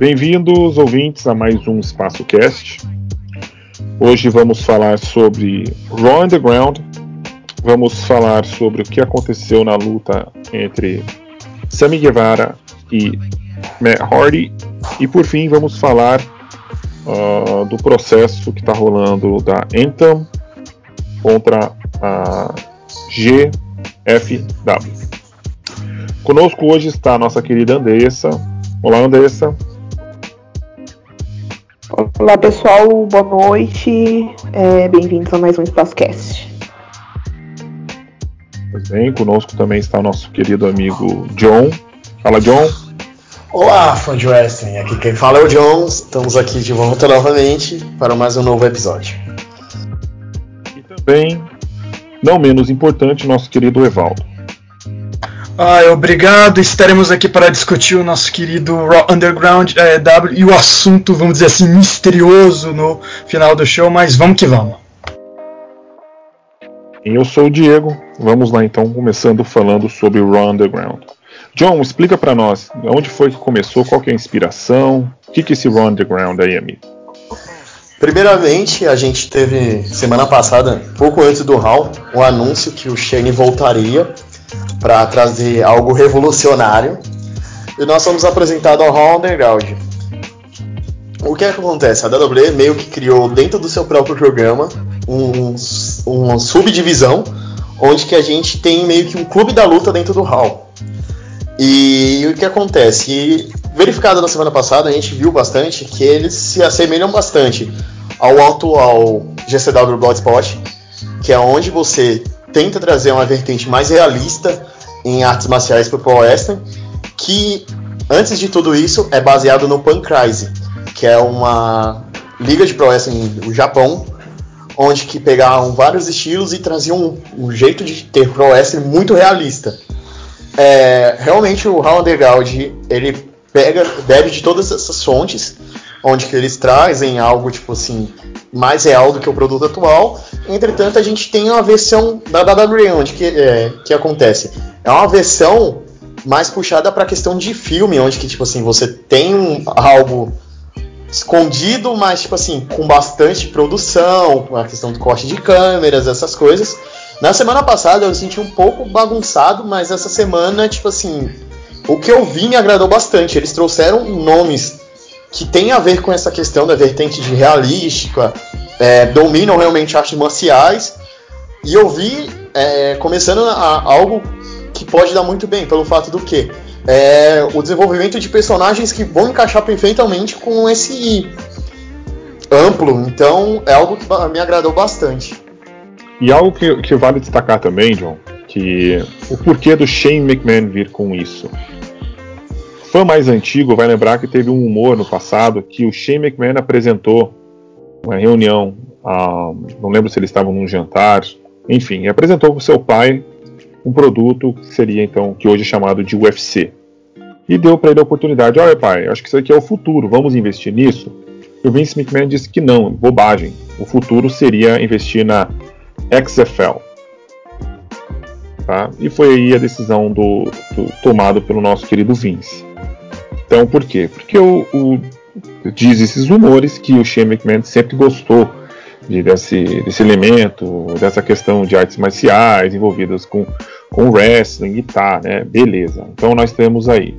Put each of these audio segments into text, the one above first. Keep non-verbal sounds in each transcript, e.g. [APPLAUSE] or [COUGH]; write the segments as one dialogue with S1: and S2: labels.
S1: Bem-vindos, ouvintes, a mais um Espaço Cast. Hoje vamos falar sobre Raw Underground, vamos falar sobre o que aconteceu na luta entre Sammy Guevara e Matt Hardy, e por fim vamos falar uh, do processo que está rolando da Anthem contra a GFW. Conosco hoje está a nossa querida Andressa. Olá, Andressa.
S2: Olá, pessoal. Boa noite. É, Bem-vindos a mais um Espaçocast.
S1: Pois bem, conosco também está o nosso querido amigo John. Fala, John.
S3: Olá, fã de wrestling. Aqui quem fala é o John. Estamos aqui de volta novamente para mais um novo episódio.
S1: E também, não menos importante, nosso querido Evaldo.
S4: Ah, obrigado. Estaremos aqui para discutir o nosso querido Raw Underground é, W e o assunto, vamos dizer assim, misterioso no final do show, mas vamos que vamos.
S1: Eu sou o Diego. Vamos lá então, começando falando sobre o Raw Underground. John, explica para nós onde foi que começou, qual que é a inspiração, o que, que é esse Raw Underground aí, amigo?
S3: Primeiramente, a gente teve semana passada, pouco antes do Raw, um anúncio que o Shane voltaria para trazer algo revolucionário. E nós somos apresentados ao Raw Underground. O que, é que acontece? A WWE meio que criou dentro do seu próprio programa um, uma subdivisão onde que a gente tem meio que um clube da luta dentro do Raw. E o que acontece? E, verificado na semana passada, a gente viu bastante que eles se assemelham bastante ao atual GCW Bloodspot, que é onde você tenta trazer uma vertente mais realista em artes marciais para o Wrestling, que antes de tudo isso é baseado no Pancrase, que é uma liga de Pro Wrestling do Japão, onde que pegavam vários estilos e traziam um, um jeito de ter Pro Wrestling muito realista. É, realmente o Raw Underground ele pega, bebe de todas essas fontes, onde que eles trazem algo tipo assim mais real do que o produto atual. Entretanto, a gente tem uma versão da WWE onde que, é, que acontece. É uma versão mais puxada para a questão de filme, onde que tipo assim você tem um, algo escondido, mas tipo assim com bastante produção, com a questão do corte de câmeras, essas coisas. Na semana passada eu senti um pouco bagunçado, mas essa semana tipo assim o que eu vi me agradou bastante. Eles trouxeram nomes que tem a ver com essa questão da vertente de realística, é, dominam realmente artes marciais. E eu vi é, começando a, algo que pode dar muito bem, pelo fato do que é, o desenvolvimento de personagens que vão encaixar perfeitamente com esse amplo. Então é algo que me agradou bastante.
S1: E algo que, que vale destacar também, John, que o porquê do Shane McMahon vir com isso fã mais antigo vai lembrar que teve um humor no passado que o Shane McMahon apresentou uma reunião, ah, não lembro se eles estavam num jantar, enfim, apresentou para seu pai um produto que seria então que hoje é chamado de UFC e deu para ele a oportunidade, olha pai, acho que isso aqui é o futuro, vamos investir nisso. E o Vince McMahon disse que não, bobagem. O futuro seria investir na XFL. Tá? E foi aí a decisão do, do tomado pelo nosso querido Vince. Então, por quê? Porque o, o diz esses rumores que o Shane McMahon sempre gostou de, desse, desse elemento, dessa questão de artes marciais envolvidas com, com wrestling e tá, né? Beleza. Então nós temos aí.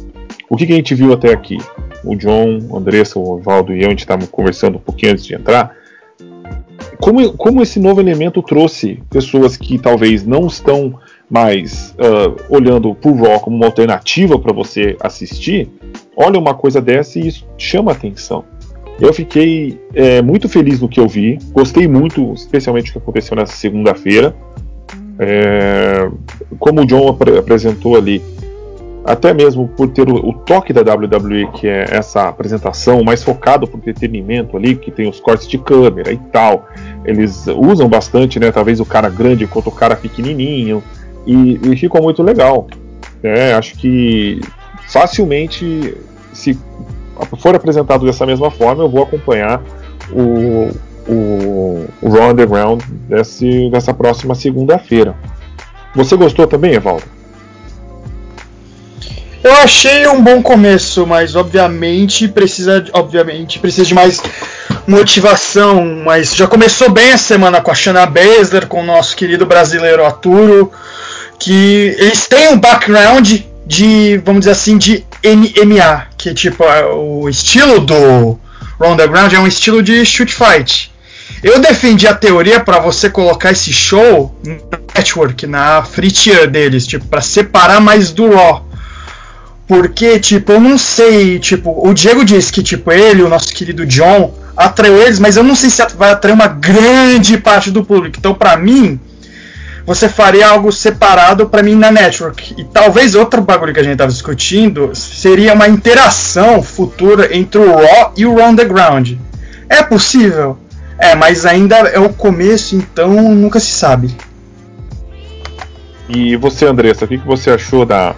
S1: O que, que a gente viu até aqui? O John, o Andressa, o Oswaldo e eu, a gente estava conversando um pouquinho antes de entrar. Como, como esse novo elemento trouxe pessoas que talvez não estão mais uh, olhando pro Raw como uma alternativa para você assistir, olha uma coisa dessa e isso chama atenção. Eu fiquei é, muito feliz no que eu vi, gostei muito, especialmente do que aconteceu nessa segunda-feira. É, como o John ap apresentou ali, até mesmo por ter o, o, toque da WWE, que é essa apresentação mais focado para o entretenimento ali, que tem os cortes de câmera e tal. Eles usam bastante, né? Talvez o cara grande quanto o cara pequenininho e, e ficou muito legal. É, acho que facilmente, se for apresentado dessa mesma forma, eu vou acompanhar o, o, o Raw Underground desse, dessa próxima segunda-feira. Você gostou também, Evaldo?
S4: Eu achei um bom começo, mas obviamente precisa, obviamente precisa de mais motivação. Mas já começou bem a semana com a Shana Baszler, com o nosso querido brasileiro Arturo, que eles têm um background de, vamos dizer assim, de MMA, que tipo é o estilo do Ronda Ground é um estilo de shoot fight. Eu defendi a teoria para você colocar esse show no network, na free tier deles, tipo, para separar mais do Raw. Porque, tipo, eu não sei, tipo, o Diego disse que, tipo, ele, o nosso querido John, atraiu eles, mas eu não sei se vai atrair uma grande parte do público. Então, para mim, você faria algo separado para mim na network. E talvez outro bagulho que a gente tava discutindo seria uma interação futura entre o Raw e o Raw Underground. É possível? É, mas ainda é o começo, então nunca se sabe.
S1: E você, Andressa, o que, que você achou da,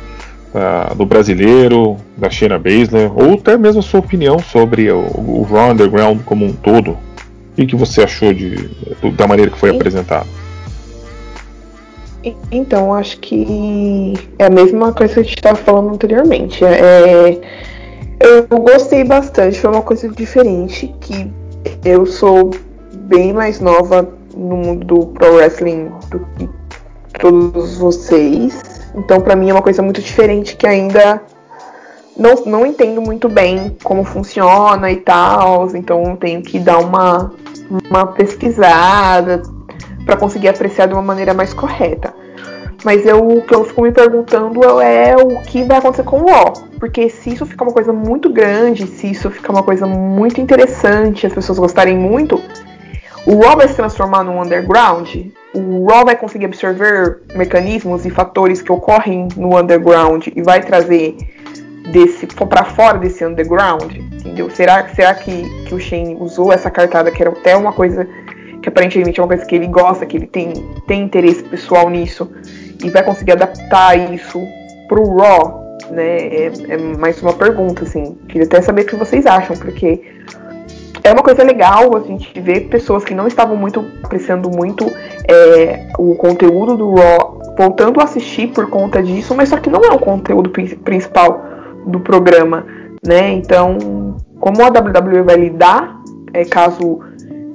S1: da, do brasileiro, da Shayna Baszler, ou até mesmo a sua opinião sobre o, o Raw Underground como um todo. O que, que você achou de, da maneira que foi apresentado?
S2: Então, acho que é a mesma coisa que a gente estava falando anteriormente. É, eu gostei bastante, foi uma coisa diferente, que eu sou bem mais nova no mundo do pro wrestling do que todos vocês. Então, para mim é uma coisa muito diferente que ainda não, não entendo muito bem como funciona e tal. Então, tenho que dar uma, uma pesquisada para conseguir apreciar de uma maneira mais correta. Mas eu, o que eu fico me perguntando é o que vai acontecer com o Raw. Porque se isso ficar uma coisa muito grande, se isso ficar uma coisa muito interessante, as pessoas gostarem muito, o Raw vai se transformar num underground? O Raw vai conseguir absorver mecanismos e fatores que ocorrem no underground e vai trazer desse para fora desse underground? Entendeu? Será, será que, que o Shane usou essa cartada que era até uma coisa que aparentemente é uma coisa que ele gosta, que ele tem, tem interesse pessoal nisso e vai conseguir adaptar isso pro Raw? Né? É, é mais uma pergunta, assim. Queria até saber o que vocês acham, porque é uma coisa legal a gente ver pessoas que não estavam muito apreciando muito é, o conteúdo do Raw voltando a assistir por conta disso, mas só que não é o conteúdo principal do programa, né? Então, como a WWE vai lidar é, caso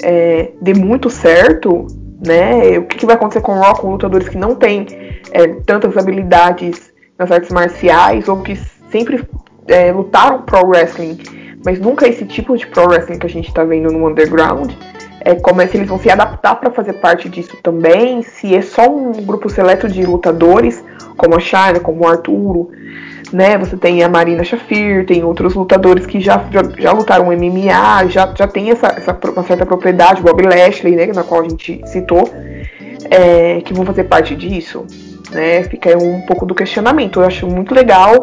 S2: é, dê muito certo, né? O que, que, vai acontecer com o Raw com lutadores que não têm é, tantas habilidades nas artes marciais ou que sempre é, lutaram pro wrestling mas nunca esse tipo de pro wrestling que a gente tá vendo no underground. É, como é se eles vão se adaptar para fazer parte disso também, se é só um grupo seleto de lutadores, como a Shayna, como o Arturo, né? Você tem a Marina Shafir, tem outros lutadores que já, já, já lutaram MMA, já, já tem essa, essa uma certa propriedade, Bob Lashley, né? Na qual a gente citou, é, que vão fazer parte disso. Né? Fica um pouco do questionamento. Eu acho muito legal,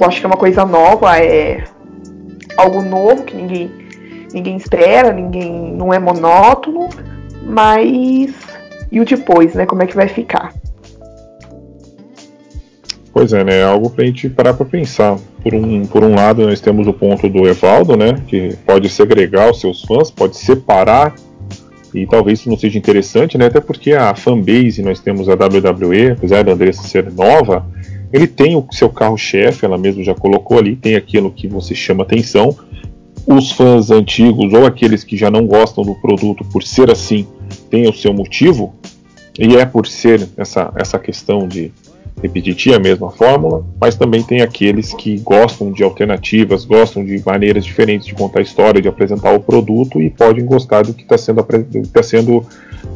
S2: eu acho que é uma coisa nova, é algo novo que ninguém, ninguém espera, ninguém não é monótono, mas e o depois, né? Como é que vai ficar?
S1: Pois é, né? É algo pra gente parar pra pensar. Por um, por um lado, nós temos o ponto do Evaldo, né? Que pode segregar os seus fãs, pode separar. E talvez isso não seja interessante, né? Até porque a fanbase, nós temos a WWE, apesar da Andressa ser nova, ele tem o seu carro-chefe, ela mesma já colocou ali, tem aquilo que você chama atenção. Os fãs antigos ou aqueles que já não gostam do produto por ser assim, tem o seu motivo, e é por ser essa, essa questão de repetir a mesma fórmula, mas também tem aqueles que gostam de alternativas, gostam de maneiras diferentes de contar a história, de apresentar o produto e podem gostar do que está sendo, tá sendo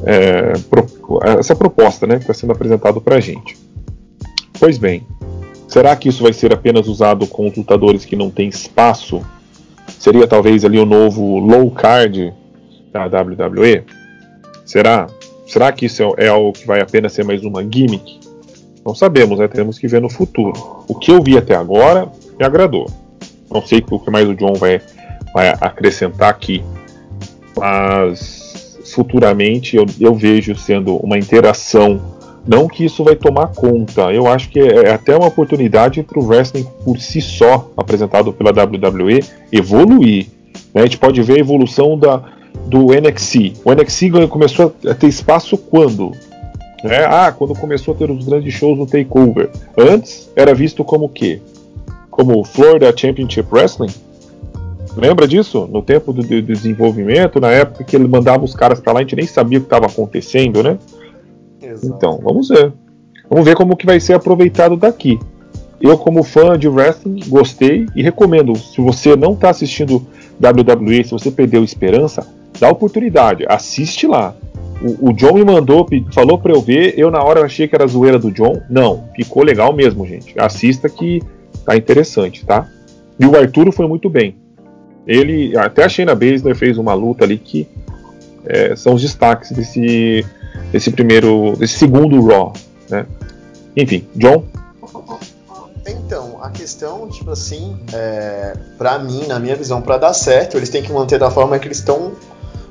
S1: é, pro, essa proposta né, que está sendo apresentado para a gente. Pois bem, será que isso vai ser apenas usado com lutadores que não têm espaço? Seria talvez ali o novo low card da WWE? Será? Será que isso é, é algo que vai apenas ser mais uma gimmick? Não sabemos, né? Temos que ver no futuro. O que eu vi até agora me agradou. Não sei o que mais o John vai, vai acrescentar aqui, mas futuramente eu, eu vejo sendo uma interação não que isso vai tomar conta. Eu acho que é, é até uma oportunidade para o wrestling por si só, apresentado pela WWE, evoluir. Né? A gente pode ver a evolução da, do NXT. O NXT começou a ter espaço quando? É, ah, quando começou a ter os grandes shows no Takeover. Antes era visto como o quê? como Florida Championship Wrestling. Lembra disso? No tempo do, do desenvolvimento, na época que ele mandava os caras para lá, a gente nem sabia o que estava acontecendo, né? Exato. Então, vamos ver. Vamos ver como que vai ser aproveitado daqui. Eu, como fã de wrestling, gostei e recomendo. Se você não está assistindo WWE, se você perdeu esperança, dá oportunidade, assiste lá. O, John me mandou, falou para eu ver, eu na hora achei que era zoeira do John. Não, ficou legal mesmo, gente. Assista que tá interessante, tá? E o Arturo foi muito bem. Ele, até a Shayna Baszler fez uma luta ali que é, são os destaques desse, desse primeiro, desse segundo Raw, né? Enfim, John.
S3: Então, a questão, tipo assim, é, para mim, na minha visão, para dar certo, eles têm que manter da forma que eles estão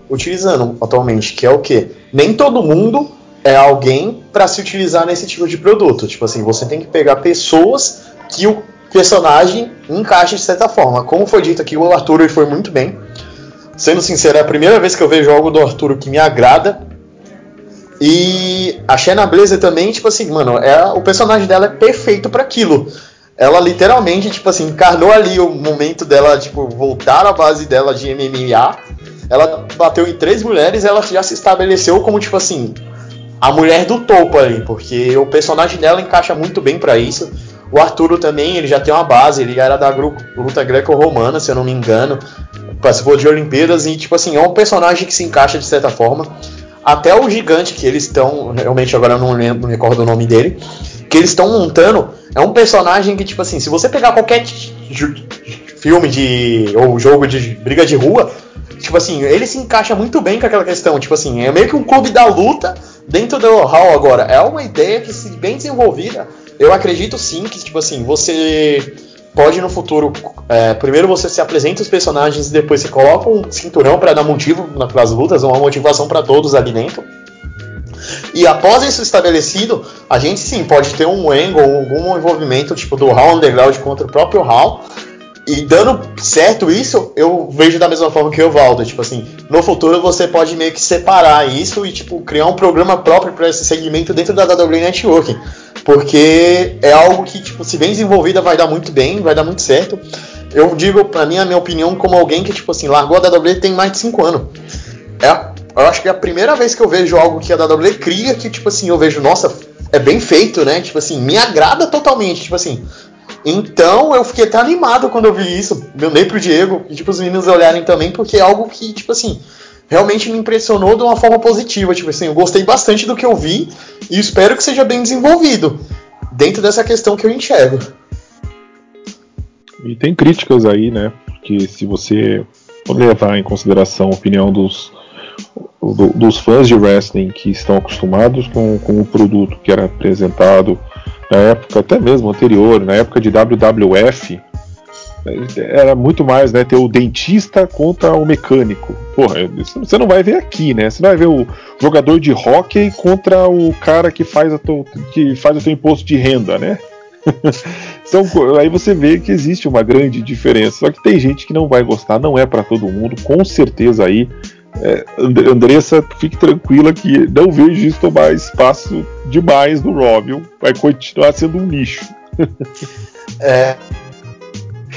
S3: utilizando atualmente, que é o que? Nem todo mundo é alguém para se utilizar nesse tipo de produto. Tipo assim, você tem que pegar pessoas que o personagem encaixa de certa forma. Como foi dito aqui, o Arthur ele foi muito bem. Sendo sincero, é a primeira vez que eu vejo algo do Arthur que me agrada. E a Shanna Blazer também, tipo assim, mano, é, o personagem dela é perfeito para aquilo. Ela literalmente, tipo assim, encarnou ali o momento dela, tipo, voltar à base dela de MMA. Ela bateu em três mulheres ela já se estabeleceu como, tipo assim, a mulher do topo ali, porque o personagem dela encaixa muito bem para isso. O Arturo também, ele já tem uma base, ele era da luta greco-romana, se eu não me engano. Participou de Olimpíadas e, tipo assim, é um personagem que se encaixa de certa forma. Até o gigante que eles estão, realmente agora eu não lembro, não me recordo o nome dele, que eles estão montando, é um personagem que, tipo assim, se você pegar qualquer filme de. ou jogo de briga de rua, tipo assim, ele se encaixa muito bem com aquela questão. Tipo assim, é meio que um clube da luta dentro do Hall agora. É uma ideia que, se bem desenvolvida, eu acredito sim que, tipo assim, você pode no futuro. É, primeiro você se apresenta os personagens e depois você coloca um cinturão para dar motivo nas lutas, uma motivação para todos ali dentro. E após isso estabelecido, a gente sim pode ter um angle, algum envolvimento tipo do Hall Underground contra o próprio Hall. E dando certo isso, eu vejo da mesma forma que o Valdo. Tipo assim, no futuro você pode meio que separar isso e tipo criar um programa próprio para esse segmento dentro da WWE Network. Porque é algo que, tipo, se bem desenvolvida, vai dar muito bem, vai dar muito certo. Eu digo, pra mim, a minha opinião, como alguém que, tipo assim, largou a WWE tem mais de 5 anos. É, eu acho que é a primeira vez que eu vejo algo que a WWE cria que, tipo assim, eu vejo, nossa, é bem feito, né? Tipo assim, me agrada totalmente. Tipo assim, então eu fiquei até animado quando eu vi isso. Eu dei pro Diego e tipo, os meninos olharem também, porque é algo que, tipo assim, realmente me impressionou de uma forma positiva. Tipo assim, eu gostei bastante do que eu vi e espero que seja bem desenvolvido dentro dessa questão que eu enxergo.
S1: E tem críticas aí, né? Porque se você levar em consideração a opinião dos, do, dos fãs de wrestling que estão acostumados com, com o produto que era apresentado na época até mesmo anterior, na época de WWF, era muito mais, né? Ter o dentista contra o mecânico. Porra, você não vai ver aqui, né? Você vai ver o jogador de hockey contra o cara que faz, a teu, que faz o seu imposto de renda, né? [LAUGHS] então, aí você vê que existe uma grande diferença. Só que tem gente que não vai gostar, não é para todo mundo. Com certeza aí, é, Andressa, fique tranquila que não vejo isso tomar espaço demais no viu? Vai continuar sendo um nicho.
S3: é,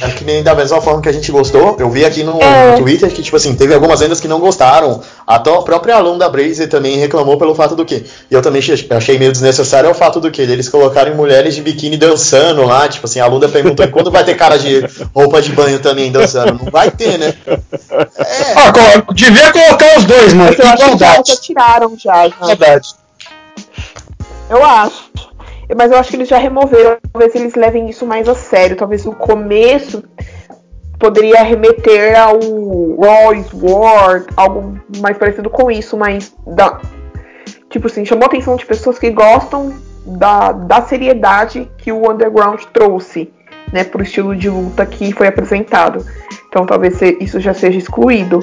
S3: é que nem da mesma forma que a gente gostou. Eu vi aqui no, é. no Twitter que, tipo assim, teve algumas vendas que não gostaram. A própria aluna da Brazer também reclamou pelo fato do que. E eu também achei meio desnecessário o fato do que. Eles colocarem mulheres de biquíni dançando lá. Tipo assim, a aluna perguntou quando vai ter cara de roupa de banho também dançando. Não vai ter, né?
S4: É. Ah, devia colocar os dois, mano.
S2: Eu acho que já, já tiraram já.
S4: Verdade.
S2: Eu acho. Mas eu acho que eles já removeram. Talvez eles levem isso mais a sério. Talvez no começo poderia remeter ao Royce War, algo mais parecido com isso, mas da, tipo assim, chamou a atenção de pessoas que gostam da, da seriedade que o Underground trouxe, né, pro estilo de luta que foi apresentado. Então talvez isso já seja excluído.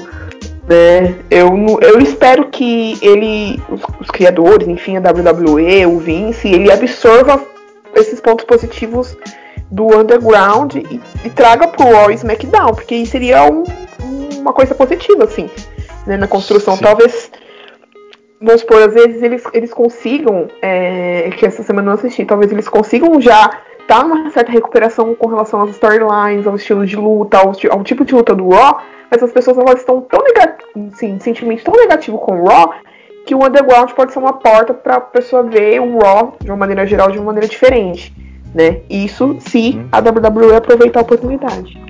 S2: Né? Eu, eu espero que ele, os, os, criadores, enfim, a WWE, o Vince, ele absorva esses pontos positivos do underground e, e traga pro Raw SmackDown, porque isso seria um, uma coisa positiva, assim, né? na construção. Sim. Talvez, vamos supor, às vezes eles, eles consigam, é, que essa semana eu não assisti, talvez eles consigam já tá numa certa recuperação com relação às storylines, ao estilo de luta, ao, ao tipo de luta do Raw, mas as pessoas elas estão tão sim, sentimento tão negativo com o Raw, que o Underground pode ser uma porta para a pessoa ver o Raw de uma maneira geral, de uma maneira diferente, né? Isso se uhum. a WWE aproveitar a oportunidade.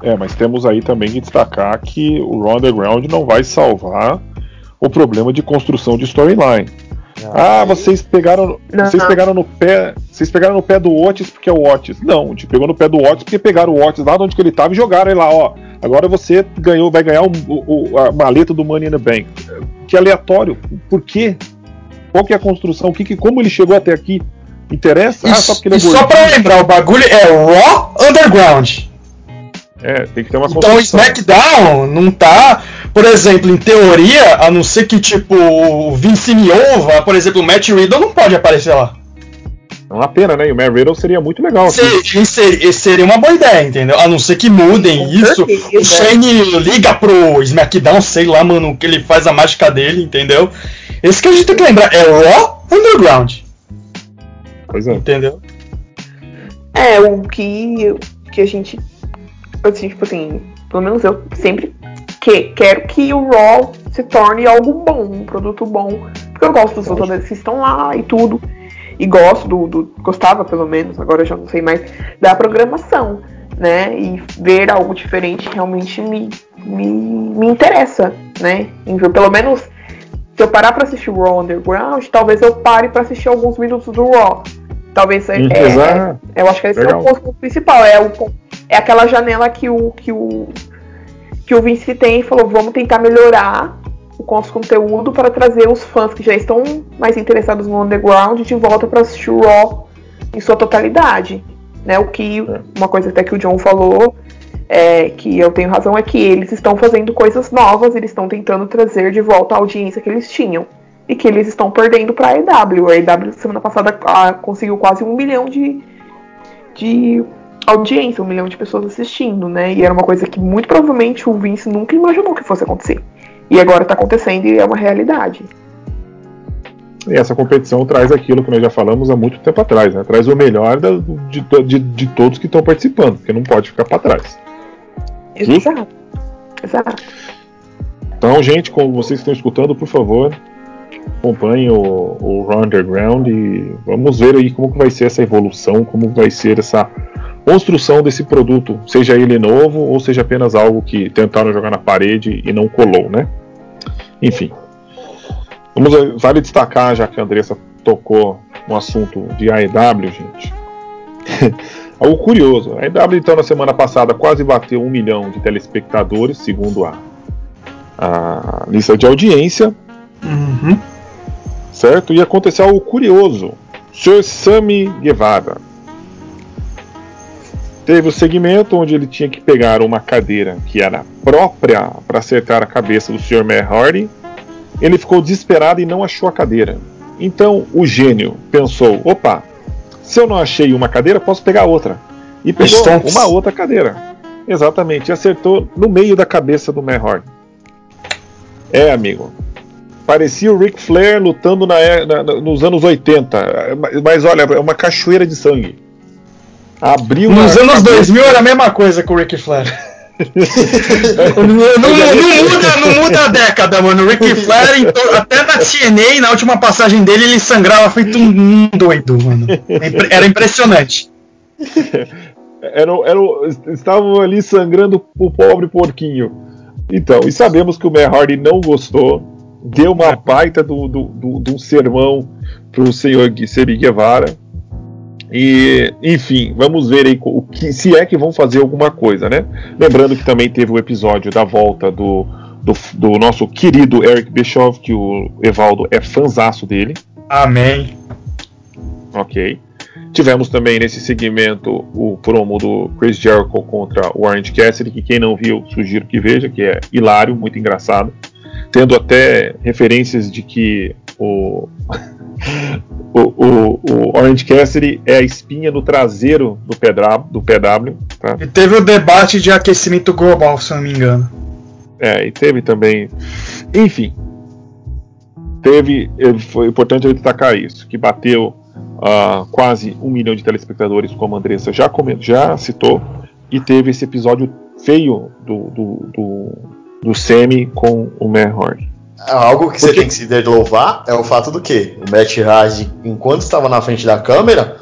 S1: É, mas temos aí também que destacar que o Raw Underground não vai salvar o problema de construção de storyline. Ah, vocês pegaram, não. vocês pegaram no pé, vocês pegaram no pé do Otis porque é o Otis. Não, a gente pegou no pé do Otis porque pegaram o Otis lá de onde ele estava e jogaram ele lá, ó. Agora você ganhou, vai ganhar o, o, a maleta do Money in the Bank. Que aleatório. Por quê? Qual que é a construção? O que, que como ele chegou até aqui? Interessa?
S4: ah, só porque ele é e só pra lembrar, o bagulho é Raw Underground.
S1: É, tem que ter uma
S4: Então o SmackDown não tá, por exemplo, em teoria, a não ser que tipo o Vince Miova, por exemplo, o Matt Riddle não pode aparecer lá.
S1: É uma pena, né? E o Matt Riddle seria muito legal.
S4: Seria, seria, seria uma boa ideia, entendeu? A não ser que mudem isso. O Shane liga pro SmackDown, sei lá, mano, que ele faz a mágica dele, entendeu? Esse que a gente tem que lembrar é Raw Underground.
S1: Pois é.
S4: Entendeu?
S2: É, o que, que a gente assim, tipo assim, pelo menos eu sempre que, quero que o Raw se torne algo bom, um produto bom. Porque eu gosto dos lutadores que estão lá e tudo. E gosto do, do, Gostava, pelo menos, agora eu já não sei mais, da programação. Né? E ver algo diferente realmente me, me, me interessa, né? Pelo menos, se eu parar para assistir o Raw Underground, talvez eu pare para assistir alguns minutos do Raw. Talvez é, é, é, eu acho que esse Legal. é o ponto principal, é, o, é aquela janela que o, que o que o Vince tem e falou, vamos tentar melhorar o nosso conteúdo para trazer os fãs que já estão mais interessados no underground de volta para assistir o Raw em sua totalidade, né? O que é. uma coisa até que o John falou é, que eu tenho razão é que eles estão fazendo coisas novas, eles estão tentando trazer de volta a audiência que eles tinham e que eles estão perdendo para a EW. A EW semana passada a, conseguiu quase um milhão de, de audiência, um milhão de pessoas assistindo, né? E era uma coisa que muito provavelmente o Vince nunca imaginou que fosse acontecer. E agora está acontecendo e é uma realidade.
S1: E essa competição traz aquilo que nós já falamos há muito tempo atrás, né? Traz o melhor da, de, de, de, todos que estão participando, porque não pode ficar para trás.
S2: Exato. Exato.
S1: Então, gente, como vocês estão escutando, por favor, acompanhe o, o Underground e vamos ver aí como que vai ser essa evolução, como vai ser essa construção desse produto, seja ele novo ou seja apenas algo que tentaram jogar na parede e não colou, né? Enfim. Vamos, vale destacar, já que a Andressa tocou no assunto de AEW, gente. [LAUGHS] algo curioso. A AEW, então, na semana passada quase bateu um milhão de telespectadores, segundo a, a lista de audiência.
S4: Uhum
S1: certo? E aconteceu algo curioso. O Sr. Sammy Guevara teve o segmento onde ele tinha que pegar uma cadeira que era própria para acertar a cabeça do Sr. Hardy. Ele ficou desesperado e não achou a cadeira. Então o gênio pensou: opa, se eu não achei uma cadeira, posso pegar outra. E pegou Stonks. uma outra cadeira. Exatamente, e acertou no meio da cabeça do Hardy. É, amigo, Parecia o Ric Flair lutando na, na, nos anos 80. Mas olha, é uma cachoeira de sangue.
S4: Abriu Nos anos cabeça. 2000 era a mesma coisa com o Ric Flair. [LAUGHS] não, não, não, muda, não muda a década, mano. O Ric [LAUGHS] Flair, até na TNA, na última passagem dele, ele sangrava feito um doido, mano. Era impressionante. [LAUGHS]
S1: Era, era, estavam ali sangrando o pobre porquinho. Então, e sabemos que o Matt Hardy não gostou deu uma baita de do, do, do, do, um sermão para o senhor Seri Guevara. E, enfim, vamos ver aí o que, se é que vão fazer alguma coisa, né? Lembrando que também teve o episódio da volta do, do, do nosso querido Eric Bischoff, que o Evaldo é fanzaço dele.
S4: Amém.
S1: Ok. Tivemos também nesse segmento o promo do Chris Jericho contra o Orange Cassidy, que quem não viu, sugiro que veja, que é hilário, muito engraçado tendo até referências de que o, [LAUGHS] o, o, o, Orange Cassidy é a espinha no traseiro do PW. Do PW
S4: tá? E teve o debate de aquecimento global, se eu não me engano.
S1: É, e teve também. Enfim. Teve. Foi importante eu destacar isso, que bateu uh, quase um milhão de telespectadores, como a Andressa já, já citou, e teve esse episódio feio do, do, do, do Semi com o Horn.
S3: Algo que Porque... você tem que se louvar é o fato do que o Matt Hardy, enquanto estava na frente da câmera,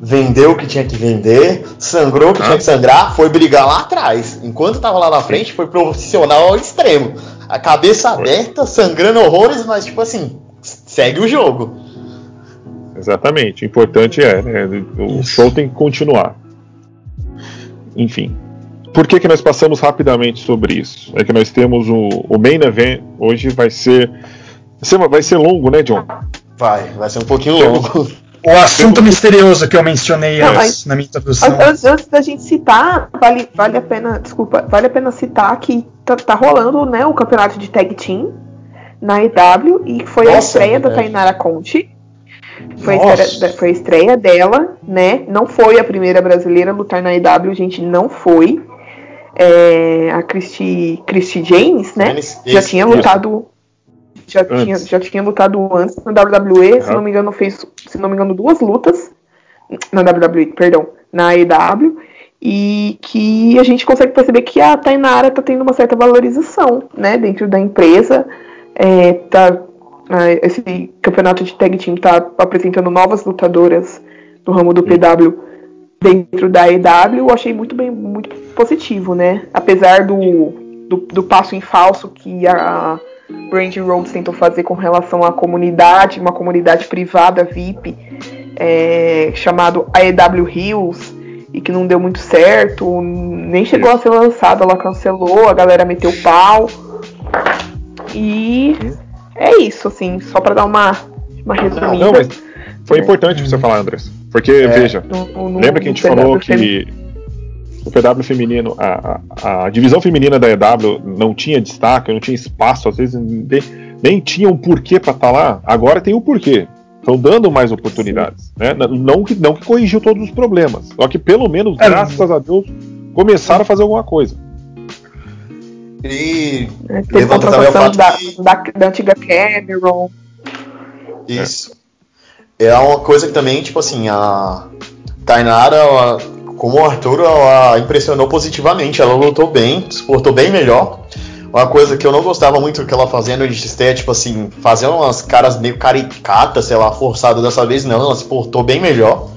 S3: vendeu o que tinha que vender, sangrou o que ah. tinha que sangrar, foi brigar lá atrás. Enquanto estava lá na frente, foi profissional ao extremo. A cabeça aberta, sangrando horrores, mas tipo assim, segue o jogo.
S1: Exatamente. O importante é, né, o show tem que continuar. Enfim. Por que, que nós passamos rapidamente sobre isso? É que nós temos o, o main event hoje vai ser vai ser longo, né, John?
S3: Vai, vai ser um pouquinho longo.
S4: O assunto misterioso que eu mencionei Não, antes, na minha introdução.
S2: Antes, antes, da gente citar, vale, vale a pena, desculpa, vale a pena citar que tá, tá rolando né, o campeonato de tag team na EW e foi Nossa, a estreia da Tainara Conte. Foi a, estreia, foi a, estreia, dela, né? Não foi a primeira brasileira a lutar na EW, gente, não foi. É, a Christy, Christy James, né? já tinha lutado já tinha, já tinha lutado antes na WWE, uhum. se não me engano, fez, se não me engano, duas lutas na WWE, perdão, na AEW, e que a gente consegue perceber que a Tainara está tendo uma certa valorização, né, dentro da empresa, é, tá, esse campeonato de tag team está apresentando novas lutadoras no ramo do PW dentro da AEW, eu achei muito bem, muito positivo, né, apesar do, do, do passo em falso que a Brandy Rhodes tentou fazer com relação à comunidade, uma comunidade privada VIP, é, chamado AEW Hills, e que não deu muito certo, nem chegou a ser lançado, ela cancelou, a galera meteu pau. E é isso, assim, só para dar uma, uma resumida. Não, mas
S1: foi importante você falar, Andrés. Porque, é, veja, no, no, lembra que a gente falou que o PW feminino, a, a, a, divisão feminina da EW não tinha destaque, não tinha espaço, às vezes nem, nem tinha um porquê para estar tá lá. Agora tem o um porquê. Estão dando mais oportunidades. Né? Não, que, não que corrigiu todos os problemas. Só que pelo menos, é. graças a Deus, começaram a fazer alguma coisa.
S3: E
S2: é, levanta também o fato da, que... da, da antiga Cameron.
S3: Isso. É. uma coisa que também, tipo assim, a Tainara, como o Arthur, ela impressionou positivamente. Ela lutou bem, se portou bem melhor. Uma coisa que eu não gostava muito que ela fazia no NXT é, tipo assim, fazer umas caras meio caricatas, sei lá, forçado dessa vez, não. Ela se portou bem melhor.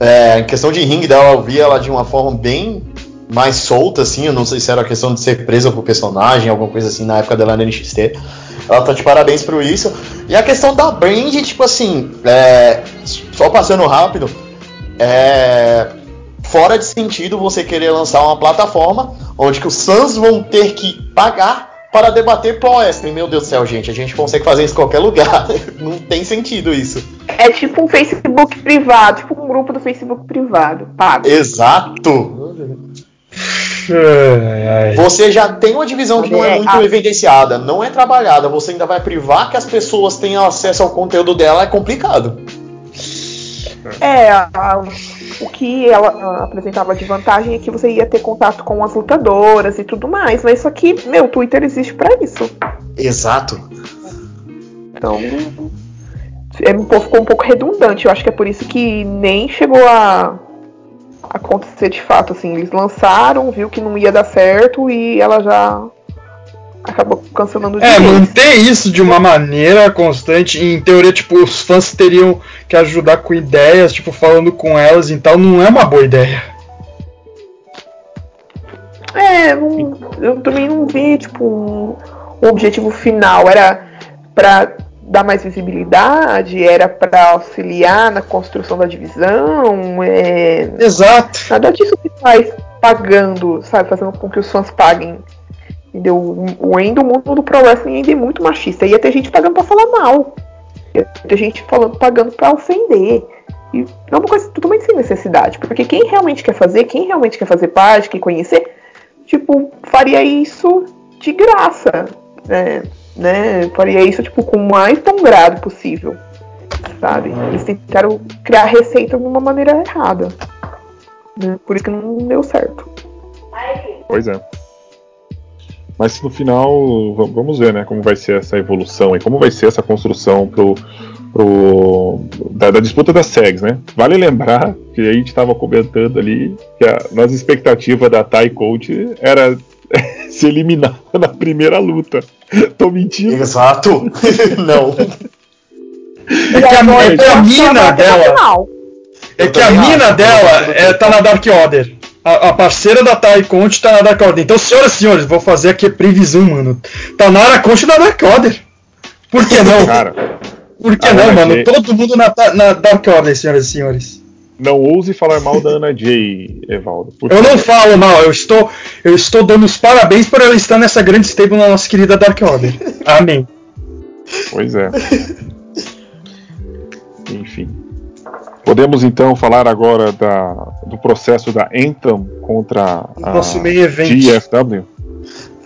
S3: É, em questão de ringue dela, eu vi ela de uma forma bem mais solta, assim. Eu não sei se era questão de ser presa pro personagem, alguma coisa assim, na época dela no NXT. Ela tá de parabéns por isso. E a questão da Brand, tipo assim, é, só passando rápido, é, fora de sentido você querer lançar uma plataforma onde que os fãs vão ter que pagar para debater pro wrestling. Meu Deus do céu, gente, a gente consegue fazer isso em qualquer lugar. [LAUGHS] Não tem sentido isso.
S2: É tipo um Facebook privado, tipo um grupo do Facebook privado, pago.
S3: Exato. Você já tem uma divisão que não é muito evidenciada, não é trabalhada, você ainda vai privar que as pessoas tenham acesso ao conteúdo dela, é complicado.
S2: É, a, o que ela apresentava de vantagem é que você ia ter contato com as lutadoras e tudo mais. Mas isso aqui, meu, o Twitter existe para isso.
S3: Exato.
S2: Então, é um pouco, ficou um pouco redundante. Eu acho que é por isso que nem chegou a acontecer de fato. Assim, eles lançaram, viu que não ia dar certo e ela já acabou cancelando
S4: de É, vez. manter isso de uma maneira constante, em teoria, tipo, os fãs teriam que ajudar com ideias, tipo, falando com elas e tal, não é uma boa ideia.
S2: É, não, eu também não vi, tipo, um, um objetivo final. Era para dar mais visibilidade, era para auxiliar na construção da divisão. É...
S4: Exato.
S2: Nada disso que faz pagando, sabe, fazendo com que os fãs paguem Entendeu? O ainda o mundo do pro wrestling ainda é muito machista. Ia ter gente pagando pra falar mal. Ia ter gente falando, pagando pra ofender. E é uma coisa totalmente sem necessidade. Porque quem realmente quer fazer, quem realmente quer fazer parte, quer conhecer, tipo, faria isso de graça. Né? Né? Faria isso, tipo, com o mais grado possível. Sabe? Eles tentaram criar receita de uma maneira errada. Né? Por isso que não deu certo.
S1: Pois é. Mas no final, vamos ver, né, como vai ser essa evolução e como vai ser essa construção pro, pro, da, da, disputa das SEGs, né? Vale lembrar que a gente estava comentando ali que a nossa expectativa da Tai Coach era se eliminar [LAUGHS] na primeira luta. Tô mentindo.
S3: Exato. [LAUGHS] Não.
S4: É que a, é que a mina dela. É que a mina dela é, tá na Dark Order. A, a parceira da Tai Conte tá na Dark Order. Então, senhoras e senhores, vou fazer aqui a previsão, mano. Tá Nara Conte na Dark Order. Por que não? Cara. Por que não, mano? Todo mundo na, na Dark Order, senhoras e senhores.
S1: Não ouse falar mal da Ana Jay, Evaldo.
S4: Eu não falo mal, eu estou, eu estou dando os parabéns por ela estar nessa grande stable na nossa querida Dark Order. [LAUGHS] Amém.
S1: Pois é. Enfim. Podemos então falar agora da, do processo da Anthem contra a
S4: Nosso meio evento.
S1: GFW?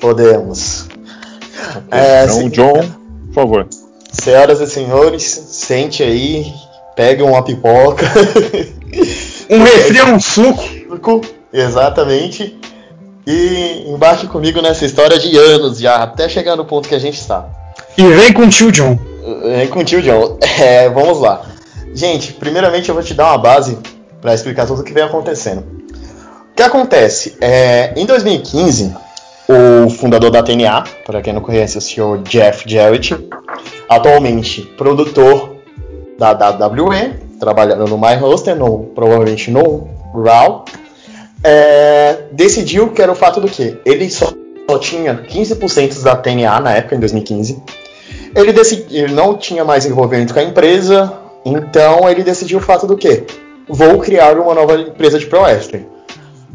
S3: Podemos.
S1: Okay. É, então, John, por favor.
S3: Senhoras e senhores, sente aí, pegue uma pipoca. [LAUGHS]
S4: um refri um suco.
S3: Exatamente. E embarque comigo nessa história de anos já, até chegar no ponto que a gente está.
S4: E vem com o tio John.
S3: Vem com o tio John. [LAUGHS] É, vamos lá. Gente, primeiramente eu vou te dar uma base para explicar tudo o que vem acontecendo. O que acontece? É, em 2015, o fundador da TNA, para quem não conhece, o senhor Jeff Jarrett, atualmente produtor da WWE, trabalhando no My Roster, no, provavelmente no Raw, é, decidiu que era o fato do que ele só, só tinha 15% da TNA na época, em 2015. Ele, decidi, ele não tinha mais envolvimento com a empresa, então ele decidiu o fato do que? Vou criar uma nova empresa de pro wrestling.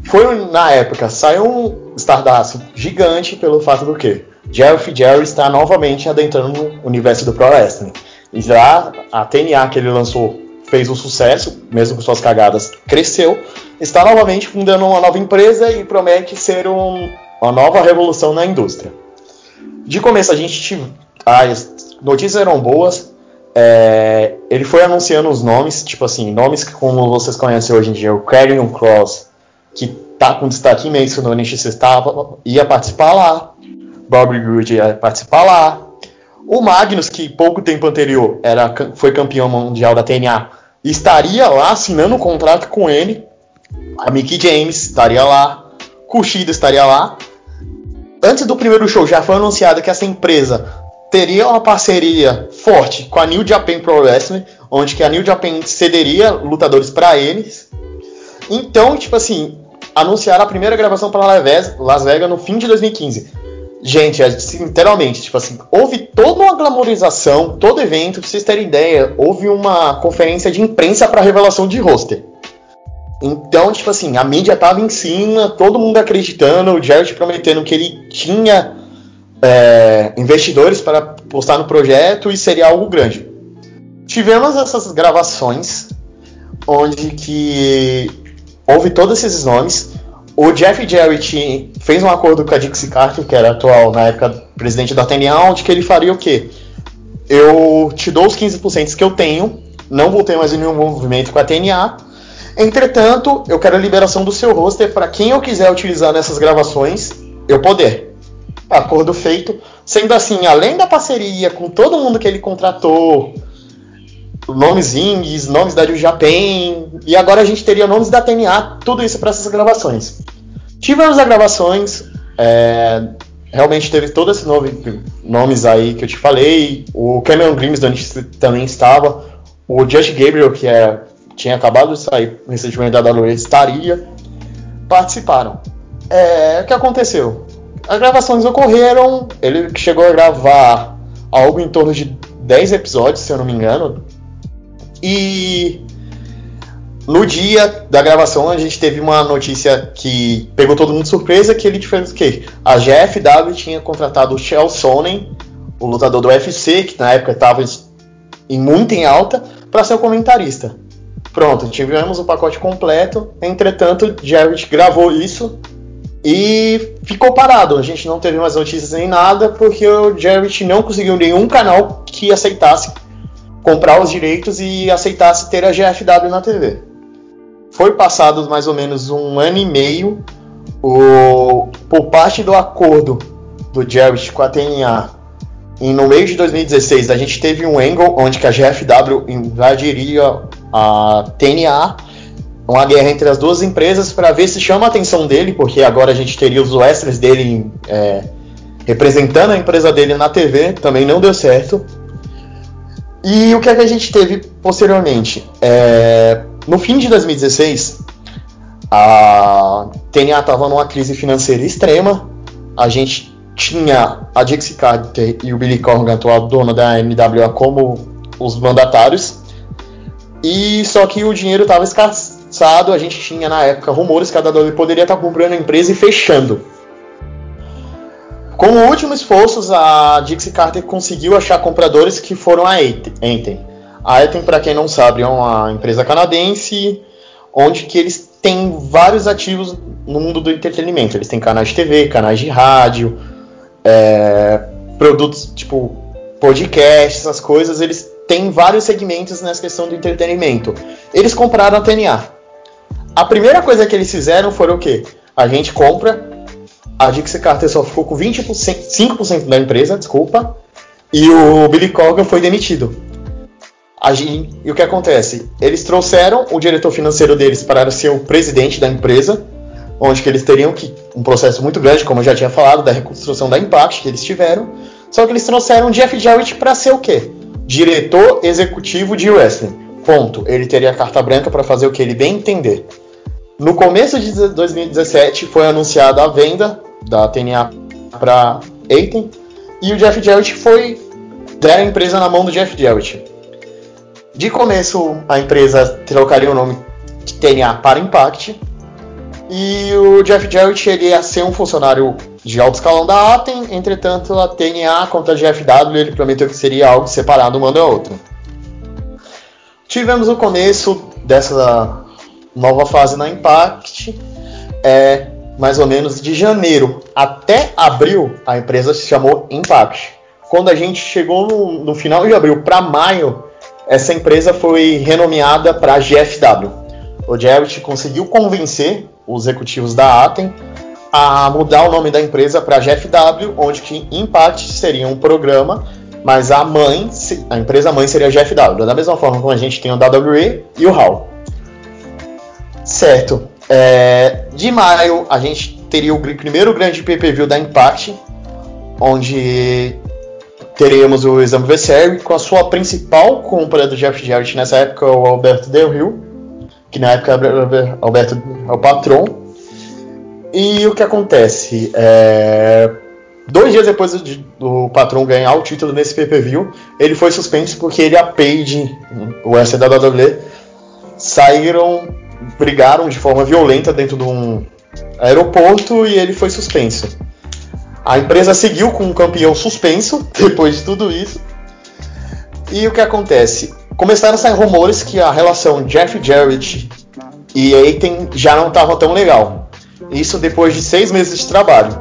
S3: Foi na época, saiu um estardalhaço gigante pelo fato do que? Jeff Jerry está novamente adentrando no universo do pro wrestling. E já a TNA que ele lançou fez um sucesso, mesmo com suas cagadas, cresceu. Está novamente fundando uma nova empresa e promete ser um, uma nova revolução na indústria. De começo a gente as notícias eram boas, é, ele foi anunciando os nomes, tipo assim, nomes que como vocês conhecem hoje em dia, o Carrion Cross, que tá com destaque imenso no NXT, estava, ia participar lá, Bobby Roode ia participar lá, o Magnus, que pouco tempo anterior era, foi campeão mundial da TNA, estaria lá assinando um contrato com ele, a Mickey James estaria lá, Kushida estaria lá. Antes do primeiro show já foi anunciado que essa empresa teria uma parceria forte com a New Japan Pro Wrestling, onde que a New Japan cederia lutadores para eles. Então, tipo assim, anunciaram a primeira gravação para Las Vegas no fim de 2015. Gente, é, literalmente, tipo assim, houve toda uma glamorização, todo evento, pra vocês terem ideia, houve uma conferência de imprensa para revelação de roster. Então, tipo assim, a mídia tava em cima, todo mundo acreditando, o Jared prometendo que ele tinha é, investidores para postar no projeto e seria algo grande. Tivemos essas gravações onde que houve todos esses nomes. O Jeff Jarrett fez um acordo com a Dixie Carter, que era atual na época presidente da TNA, onde que ele faria o quê? Eu te dou os 15% que eu tenho, não vou ter mais nenhum movimento com a TNA. Entretanto, eu quero a liberação do seu roster para quem eu quiser utilizar nessas gravações, eu poder acordo feito. Sendo assim, além da parceria com todo mundo que ele contratou, nomes indies, nomes da Japan, e agora a gente teria nomes da TNA, tudo isso para essas gravações. Tivemos as gravações, é, realmente teve todos esses nome, nomes aí que eu te falei, o Cameron Grimes também estava, o Josh Gabriel, que é, tinha acabado de sair recentemente da WWE, estaria, participaram. É, o que aconteceu? As gravações ocorreram, ele chegou a gravar algo em torno de 10 episódios, se eu não me engano. E no dia da gravação a gente teve uma notícia que pegou todo mundo de surpresa, que ele fez o quê? A GFW tinha contratado o Shell Sonnen, o lutador do UFC, que na época estava em muito em alta, para ser o comentarista. Pronto, tivemos o pacote completo. Entretanto, Jarrett gravou isso e ficou parado. A gente não teve mais notícias nem nada porque o Jarrett não conseguiu nenhum canal que aceitasse comprar os direitos e aceitasse ter a GFW na TV. Foi passado mais ou menos um ano e meio o, por parte do acordo do Jarrett com a TNA e no meio de 2016 a gente teve um angle onde a GFW invadiria a TNA, uma guerra entre as duas empresas para ver se chama a atenção dele, porque agora a gente teria os wrestlers dele é, representando a empresa dele na TV, também não deu certo. E o que, é que a gente teve posteriormente? É, no fim de 2016, a TNA estava numa crise financeira extrema. A gente tinha a Dixie Carter e o Billy Corgan, atual dono da NWA, como os mandatários. E só que o dinheiro estava escassado. A gente tinha na época rumores que a WWE poderia estar comprando a empresa e fechando. Com últimos esforços, a Dixie Carter conseguiu achar compradores que foram a Enten. A Enten, para quem não sabe, é uma empresa canadense onde que eles têm vários ativos no mundo do entretenimento. Eles têm canais de TV, canais de rádio, é, produtos tipo podcasts, essas coisas. Eles têm vários segmentos nessa questão do entretenimento. Eles compraram a TNA. A primeira coisa que eles fizeram foi o quê? A gente compra a Dixie Carter só ficou com 20%, 5% da empresa, desculpa, e o Billy Corgan foi demitido. Gente, e o que acontece? Eles trouxeram o diretor financeiro deles para ser o presidente da empresa, onde que eles teriam que um processo muito grande, como eu já tinha falado, da reconstrução da Impact que eles tiveram. Só que eles trouxeram Jeff Jarrett para ser o quê? Diretor executivo de wrestling. Ponto. Ele teria a carta branca para fazer o que ele bem entender. No começo de 2017 foi anunciada a venda da TNA para Aiden e o Jeff Jarrett foi dar a empresa na mão do Jeff Jarrett. De começo, a empresa trocaria o nome de TNA para Impact e o Jeff Jarrett ele ia ser um funcionário de alto escalão da Aten, entretanto a TNA contra a GFW ele prometeu que seria algo separado uma da outra. Tivemos o começo dessa nova fase na Impact, é, mais ou menos de janeiro até abril, a empresa se chamou Impact. Quando a gente chegou no, no final de abril para maio, essa empresa foi renomeada para GFW. O Jarrett conseguiu convencer os executivos da Atem a mudar o nome da empresa para GFW, onde que Impact seria um programa, mas a mãe, a empresa mãe seria GFW, da mesma forma como a gente tem o WWE e o HAL. Certo. É, de maio a gente teria o primeiro grande pay-per-view da Impact, onde teríamos o Exame com a sua principal compra do Jeff Jarrett nessa época, o Alberto Del Rio, que na época Alberto é o patrão. E o que acontece? É... Dois dias depois do, do patrão ganhar o título nesse pay-per-view, ele foi suspenso porque ele e a Paige, o S da WWE, saíram, brigaram de forma violenta dentro de um aeroporto e ele foi suspenso. A empresa seguiu com um campeão suspenso [LAUGHS] depois de tudo isso. E o que acontece? Começaram a sair rumores que a relação Jeff Jarrett e Aiken já não estava tão legal. Isso depois de seis meses de trabalho.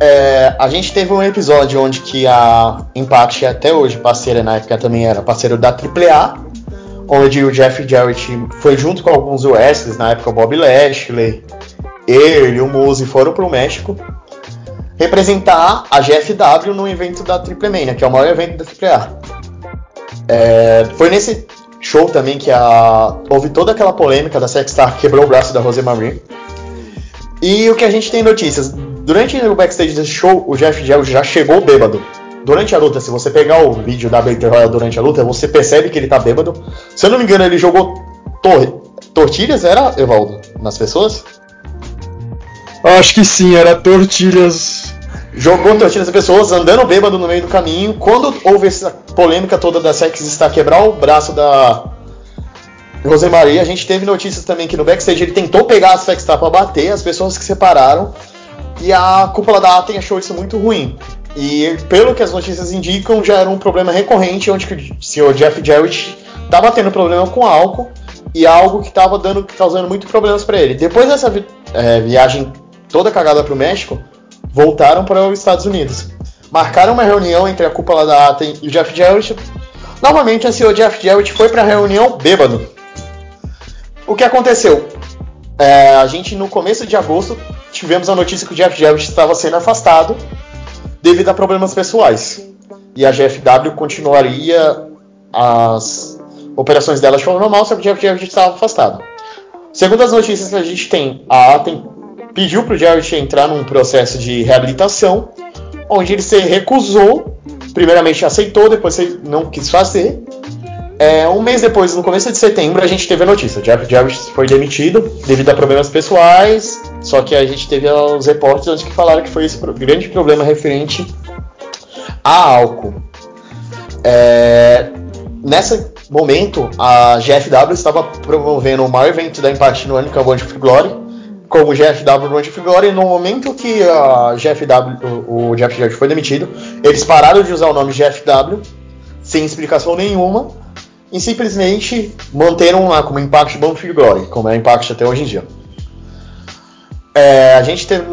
S3: É, a gente teve um episódio onde que a Impact até hoje parceira na época também era parceiro da AAA onde o Jeff Jarrett foi junto com alguns wrestlers, na época o Bob Lashley, ele o Moose foram para o México representar a GFW no evento da Triple Mania, que é o maior evento da AAA. É, foi nesse show também que a, houve toda aquela polêmica da Sexstar que quebrou o braço da Rosemarie. E o que a gente tem notícias, durante o backstage desse show, o Jeff Jarrett já chegou bêbado durante a luta, se você pegar o vídeo da Battle Royale durante a luta, você percebe que ele tá bêbado. Se eu não me engano, ele jogou tor tortilhas, era, Evaldo? Nas pessoas?
S4: Acho que sim, era tortilhas.
S3: Jogou tortilhas nas pessoas, andando bêbado no meio do caminho. Quando houve essa polêmica toda da Sex está quebrar o braço da Rosemaria, a gente teve notícias também que no backstage ele tentou pegar as Sex para bater, as pessoas que separaram. E a cúpula da Aten achou isso muito ruim. E pelo que as notícias indicam, já era um problema recorrente, onde o senhor Jeff Jarrett estava tendo problema com álcool e algo que estava dando, causando muitos problemas para ele. Depois dessa vi é, viagem toda cagada para o México, voltaram para os Estados Unidos. Marcaram uma reunião entre a cúpula da Aten e o Jeff Jarrett. Novamente, o senhor Jeff Jarrett foi para a reunião bêbado. O que aconteceu? É, a gente, no começo de agosto, tivemos a notícia que o Jeff Jarrett estava sendo afastado devido a problemas pessoais. E a GFW continuaria as operações dela de forma normal, só que o Jarrett estava afastado. Segundo as notícias que a gente tem, a Atem pediu para o Jarrett entrar num processo de reabilitação, onde ele se recusou, primeiramente aceitou, depois não quis fazer. É, um mês depois, no começo de setembro, a gente teve a notícia. Jeff Jarrett foi demitido devido a problemas pessoais, só que a gente teve os reportes que falaram que foi esse grande problema referente a álcool. É, nesse momento, a GFW estava promovendo o maior evento da Impact no ano, que é o of Glory, como GFW Bond of Glory, no momento que a GFW, o, Jeff Jarrett foi demitido, eles pararam de usar o nome GFW, sem explicação nenhuma, e simplesmente manteram lá como Impact Bond of Glory, como é Impact até hoje em dia. É, a gente teve,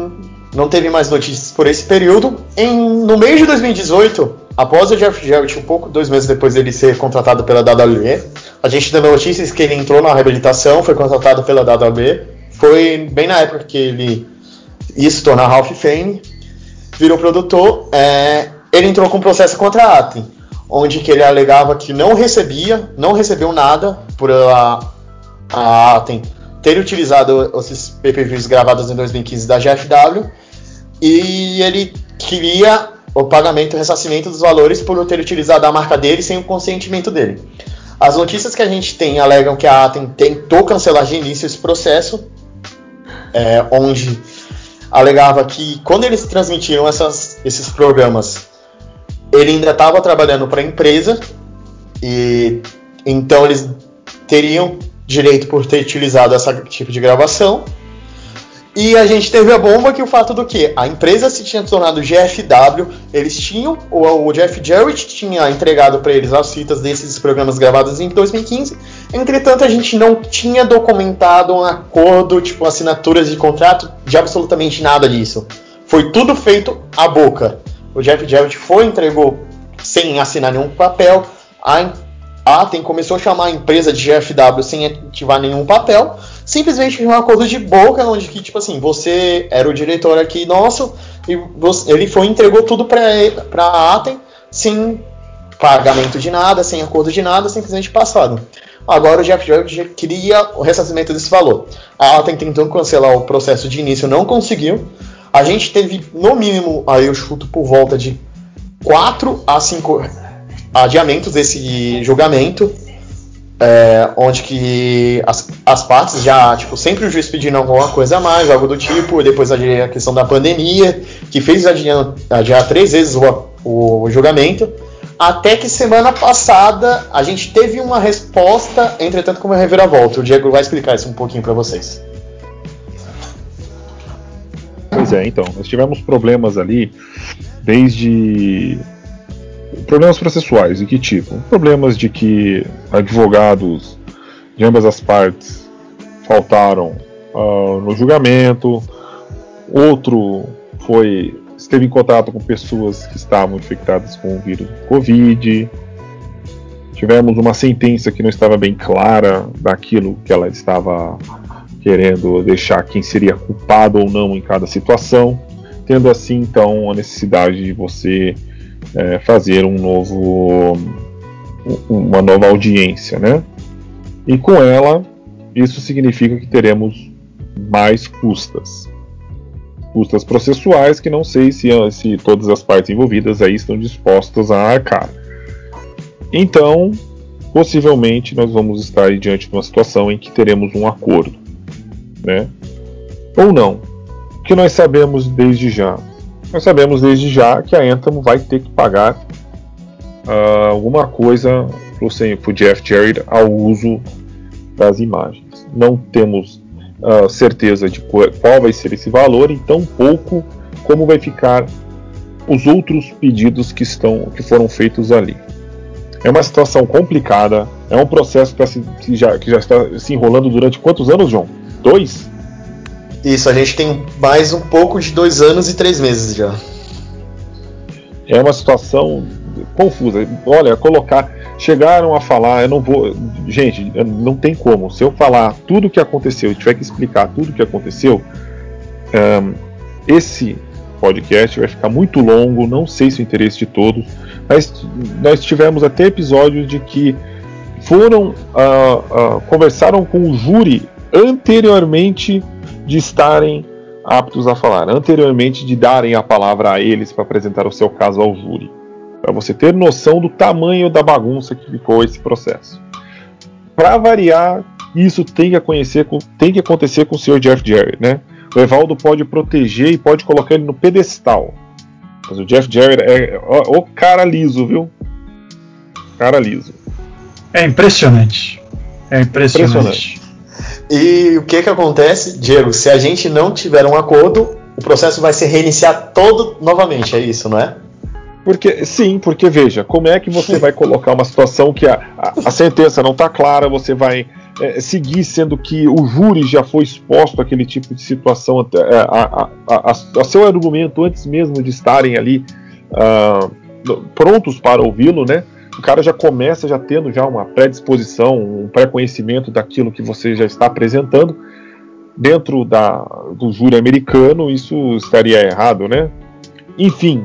S3: não teve mais notícias por esse período. Em, no mês de 2018, após o Jeff Jarrett, um pouco, dois meses depois dele ser contratado pela WWE, a gente teve notícias que ele entrou na reabilitação, foi contratado pela WWE. Foi bem na época que ele ia se tornar Hall of Fame, virou produtor. É, ele entrou com um processo contra a Atem, onde que ele alegava que não recebia, não recebeu nada por a, a Atem ter utilizado esses PPVs gravados em 2015 da GFW e ele queria o pagamento, o ressarcimento dos valores por ter utilizado a marca dele sem o consentimento dele. As notícias que a gente tem alegam que a Atem tentou cancelar de início esse processo, é, onde alegava que quando eles transmitiram essas, esses programas, ele ainda estava trabalhando para a empresa e então eles teriam direito por ter utilizado esse tipo de gravação. E a gente teve a bomba que o fato do que a empresa se tinha tornado GFW, eles tinham, o, o Jeff Jarrett tinha entregado para eles as fitas desses programas gravados em 2015. Entretanto, a gente não tinha documentado um acordo, tipo assinaturas de contrato, de absolutamente nada disso. Foi tudo feito à boca. O Jeff Jarrett foi entregou sem assinar nenhum papel. A Atem começou a chamar a empresa de GFW sem ativar nenhum papel, simplesmente um acordo de boca, onde que, tipo assim, você era o diretor aqui nosso, e você, ele foi entregou tudo para a Atem, sem pagamento de nada, sem acordo de nada, simplesmente passado. Agora o Jeff George queria o ressarcimento desse valor. A Atem tentou cancelar o processo de início, não conseguiu. A gente teve, no mínimo, aí eu chuto por volta de 4 a 5 adiamentos desse julgamento, é, onde que as, as partes já, tipo, sempre o juiz pedindo alguma coisa a mais, algo do tipo, depois a, questão da pandemia, que fez adiar, adiar três vezes o, o, o julgamento, até que semana passada a gente teve uma resposta, entretanto, com uma reviravolta. O Diego vai explicar isso um pouquinho para vocês.
S1: Pois é, então, nós tivemos problemas ali desde Problemas processuais, de que tipo? Problemas de que advogados de ambas as partes faltaram uh, no julgamento, outro foi esteve em contato com pessoas que estavam infectadas com o vírus do Covid. Tivemos uma sentença que não estava bem clara daquilo que ela estava querendo deixar quem seria culpado ou não em cada situação, tendo assim então a necessidade de você é, fazer um novo, uma nova audiência, né? E com ela, isso significa que teremos mais custas. Custas processuais que não sei se, se todas as partes envolvidas aí estão dispostas a arcar. Então, possivelmente nós vamos estar diante de uma situação em que teremos um acordo, né? Ou não. O que nós sabemos desde já nós sabemos desde já que a Anthem vai ter que pagar uh, alguma coisa para o Jeff Jarrett ao uso das imagens. Não temos uh, certeza de qual vai ser esse valor e tão pouco como vai ficar os outros pedidos que, estão, que foram feitos ali. É uma situação complicada, é um processo se, já, que já está se enrolando durante quantos anos, João? Dois?
S3: Isso, a gente tem mais um pouco de dois anos e três meses já.
S1: É uma situação confusa. Olha, colocar. Chegaram a falar, eu não vou. Gente, não tem como. Se eu falar tudo o que aconteceu e tiver que explicar tudo o que aconteceu, um, esse podcast, vai ficar muito longo, não sei se o interesse de todos, mas nós tivemos até episódios de que foram uh, uh, conversaram com o júri anteriormente de estarem aptos a falar, anteriormente de darem a palavra a eles para apresentar o seu caso ao júri, para você ter noção do tamanho da bagunça que ficou esse processo. Para variar, isso tem que, conhecer, tem que acontecer com o Sr. Jeff Jarrett, né? O Evaldo pode proteger e pode colocar ele no pedestal. Mas o Jeff Jarrett é o cara liso, viu? Cara liso.
S4: É impressionante. É impressionante. impressionante.
S3: E o que que acontece, Diego? Se a gente não tiver um acordo, o processo vai se reiniciar todo novamente, é isso, não é?
S1: Porque sim, porque veja, como é que você vai colocar uma situação que a, a, a sentença não está clara, você vai é, seguir sendo que o júri já foi exposto àquele tipo de situação, é, a, a, seu argumento antes mesmo de estarem ali uh, prontos para ouvi-lo, né? O cara já começa já tendo já uma predisposição, um pré-conhecimento daquilo que você já está apresentando dentro da, do júri americano, isso estaria errado, né? Enfim,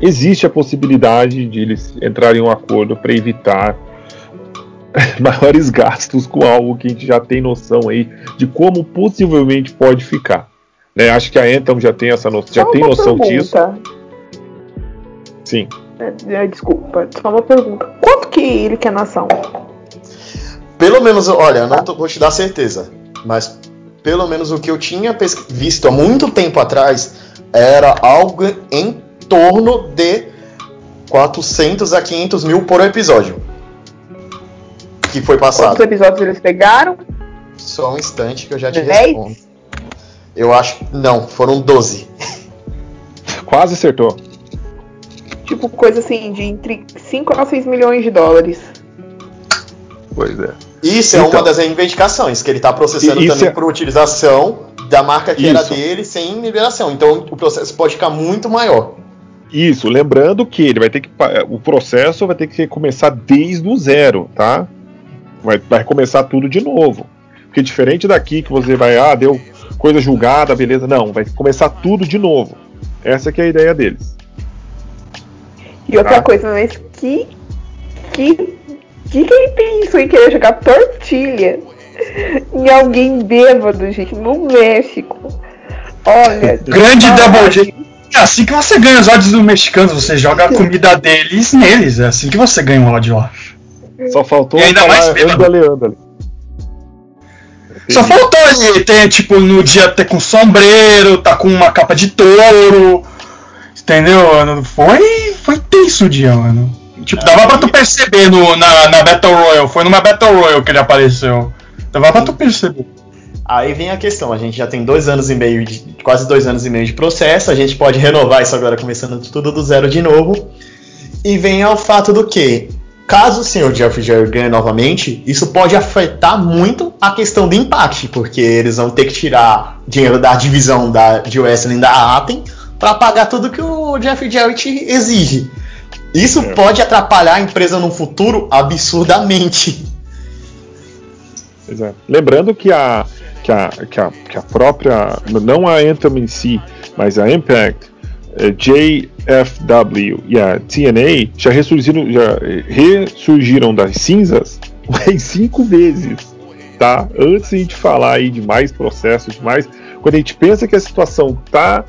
S1: existe a possibilidade de eles entrarem em um acordo para evitar [LAUGHS] maiores gastos com algo que a gente já tem noção aí de como possivelmente pode ficar. Né? Acho que a Anthem já tem essa noção, já tem noção pergunta. disso. Sim.
S2: É, é, desculpa, só uma pergunta. Quanto que ele quer nação?
S3: Pelo menos, olha, não tô, vou te dar certeza, mas pelo menos o que eu tinha visto há muito tempo atrás era algo em torno de 400 a 500 mil por episódio que foi passado.
S2: Quantos episódios eles pegaram?
S3: Só um instante que eu já te Dez? respondo. Eu acho. Não, foram 12.
S1: Quase acertou.
S2: Tipo, coisa assim, de entre 5 a 6 milhões de dólares.
S1: Pois é.
S3: Isso então, é uma das reivindicações, que ele está processando também é... por utilização da marca que isso. era dele sem liberação. Então o processo pode ficar muito maior.
S1: Isso, lembrando que ele vai ter que. O processo vai ter que começar desde o zero, tá? Vai, vai começar tudo de novo. Porque diferente daqui que você vai, ah, deu coisa julgada, beleza. Não, vai começar tudo de novo. Essa que é a ideia deles.
S2: E outra tá? coisa, mas que. Que. Que que ele pensou em querer jogar tortilha [LAUGHS] em alguém bêbado, gente, no México? Olha. [LAUGHS]
S4: Grande double J. É assim que você ganha os odds dos mexicanos, você joga a comida deles neles. É assim que você ganha um ódio, eu acho.
S1: Só faltou e ainda mais andale, andale.
S4: Só faltou ele ter, tipo, no dia ter com sombreiro, tá com uma capa de touro. Entendeu? Foi, foi tenso o dia, mano. Tipo, dava pra tu perceber no, na, na Battle Royale. Foi numa Battle Royale que ele apareceu. Dava pra tu perceber.
S3: Aí vem a questão, a gente já tem dois anos e meio, de, quase dois anos e meio de processo, a gente pode renovar isso agora começando tudo do zero de novo. E vem ao fato do que Caso o senhor Jeff Jarrett ganhe novamente, isso pode afetar muito a questão do impact, porque eles vão ter que tirar dinheiro da divisão da, de wrestling da Atem para pagar tudo que o Jeff Jarrett exige. Isso é. pode atrapalhar a empresa no futuro absurdamente.
S1: É. Lembrando que a, que a, que, a, que a própria, não a Anthem em si, mas a Impact, é, JFW e a TNA já ressurgiram, já ressurgiram das cinzas [LAUGHS] mais cinco vezes, tá? Antes de a gente falar aí de mais processos, de mais, quando a gente pensa que a situação tá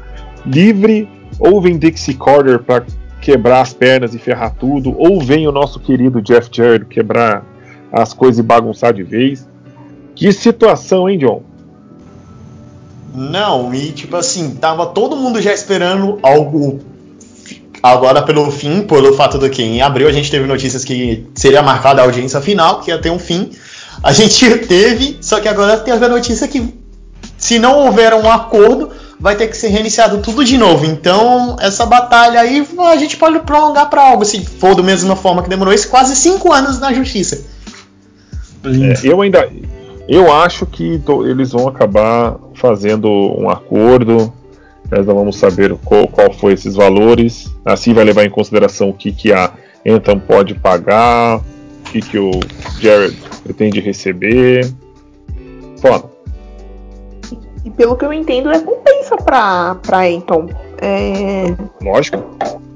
S1: livre, ou vem Dixie Carter para quebrar as pernas e ferrar tudo, ou vem o nosso querido Jeff Jarrett quebrar as coisas e bagunçar de vez. Que situação, hein, John?
S3: Não, e tipo assim, tava todo mundo já esperando algo agora pelo fim, pelo fato do que em abril a gente teve notícias que seria marcada a audiência final, que ia ter um fim. A gente [LAUGHS] teve, só que agora teve a notícia que se não houver um acordo, vai ter que ser reiniciado tudo de novo. Então, essa batalha aí a gente pode prolongar para algo, se for da mesma forma que demorou isso, quase cinco anos na justiça.
S1: É, eu ainda, eu acho que eles vão acabar fazendo um acordo. Nós não vamos saber qual, qual foi esses valores. Assim vai levar em consideração o que, que a Anthem pode pagar, o que, que o Jared pretende receber. Foda.
S2: E pelo que eu entendo, é compensa pra, pra Enton. É...
S1: Lógico.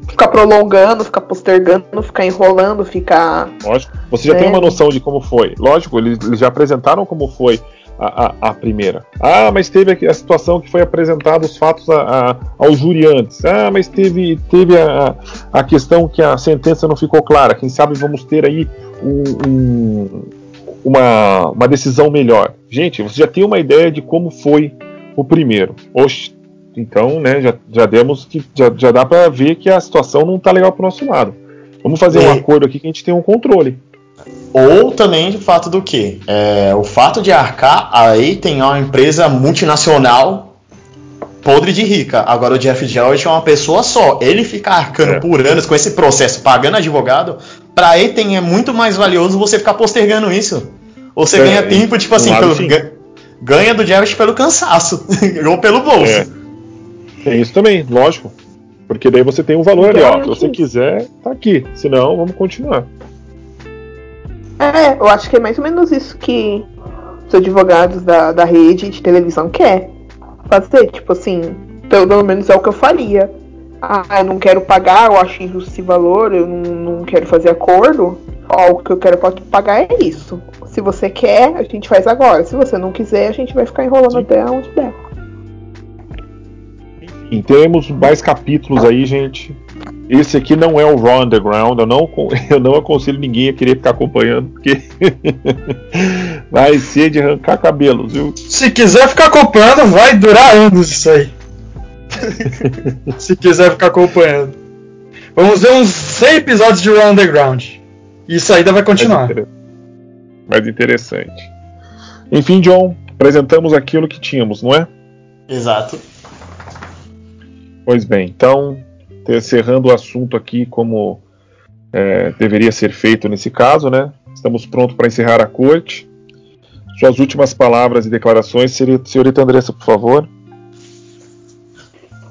S2: Ficar prolongando, ficar postergando, ficar enrolando, ficar.
S1: Lógico. Você já é. tem uma noção de como foi. Lógico, eles, eles já apresentaram como foi a, a, a, primeira. Ah, mas teve a situação que foi apresentado os fatos a, júri antes. Ah, mas teve, teve a, a questão que a sentença não ficou clara. Quem sabe vamos ter aí um, um, uma, uma decisão melhor. Gente, você já tem uma ideia de como foi o primeiro. Oxe, então, né, já, já demos que já, já dá para ver que a situação não tá legal pro nosso lado. Vamos fazer e... um acordo aqui que a gente tem um controle.
S3: Ou também de fato do que? É, o fato de arcar, aí tem uma empresa multinacional podre de rica. Agora o Jeff Jarrett é uma pessoa só. Ele ficar arcando é. por anos com esse processo, pagando advogado, pra ele tem, é muito mais valioso você ficar postergando isso. Você é, ganha tempo, tipo assim, pelo, ganha do Jarrett pelo cansaço, [LAUGHS] ou pelo bolso. É.
S1: Tem isso também, lógico. Porque daí você tem um valor ali, ó. Se você quiser, tá aqui. Senão, vamos continuar.
S2: É, eu acho que é mais ou menos isso que os advogados da, da rede de televisão quer fazer. Tipo assim, pelo menos é o que eu faria. Ah, eu não quero pagar, eu acho injusto esse valor, eu não, não quero fazer acordo. Ó, o que eu quero pagar é isso. Se você quer, a gente faz agora. Se você não quiser, a gente vai ficar enrolando Sim. até onde der.
S1: Enfim, temos mais capítulos aí, gente. Esse aqui não é o Raw Underground, eu não, [LAUGHS] eu não aconselho ninguém a querer ficar acompanhando, porque [LAUGHS] vai ser de arrancar cabelos, viu?
S4: Se quiser ficar acompanhando, vai durar anos isso aí. [LAUGHS] Se quiser ficar acompanhando. Vamos ver uns 100 episódios de Raw Underground. Isso ainda vai continuar. Mais,
S1: mais interessante. Enfim, John, apresentamos aquilo que tínhamos, não é?
S3: Exato.
S1: Pois bem, então encerrando o assunto aqui como é, deveria ser feito nesse caso, né? Estamos prontos para encerrar a corte. Suas últimas palavras e declarações, senhorita Andressa, por favor.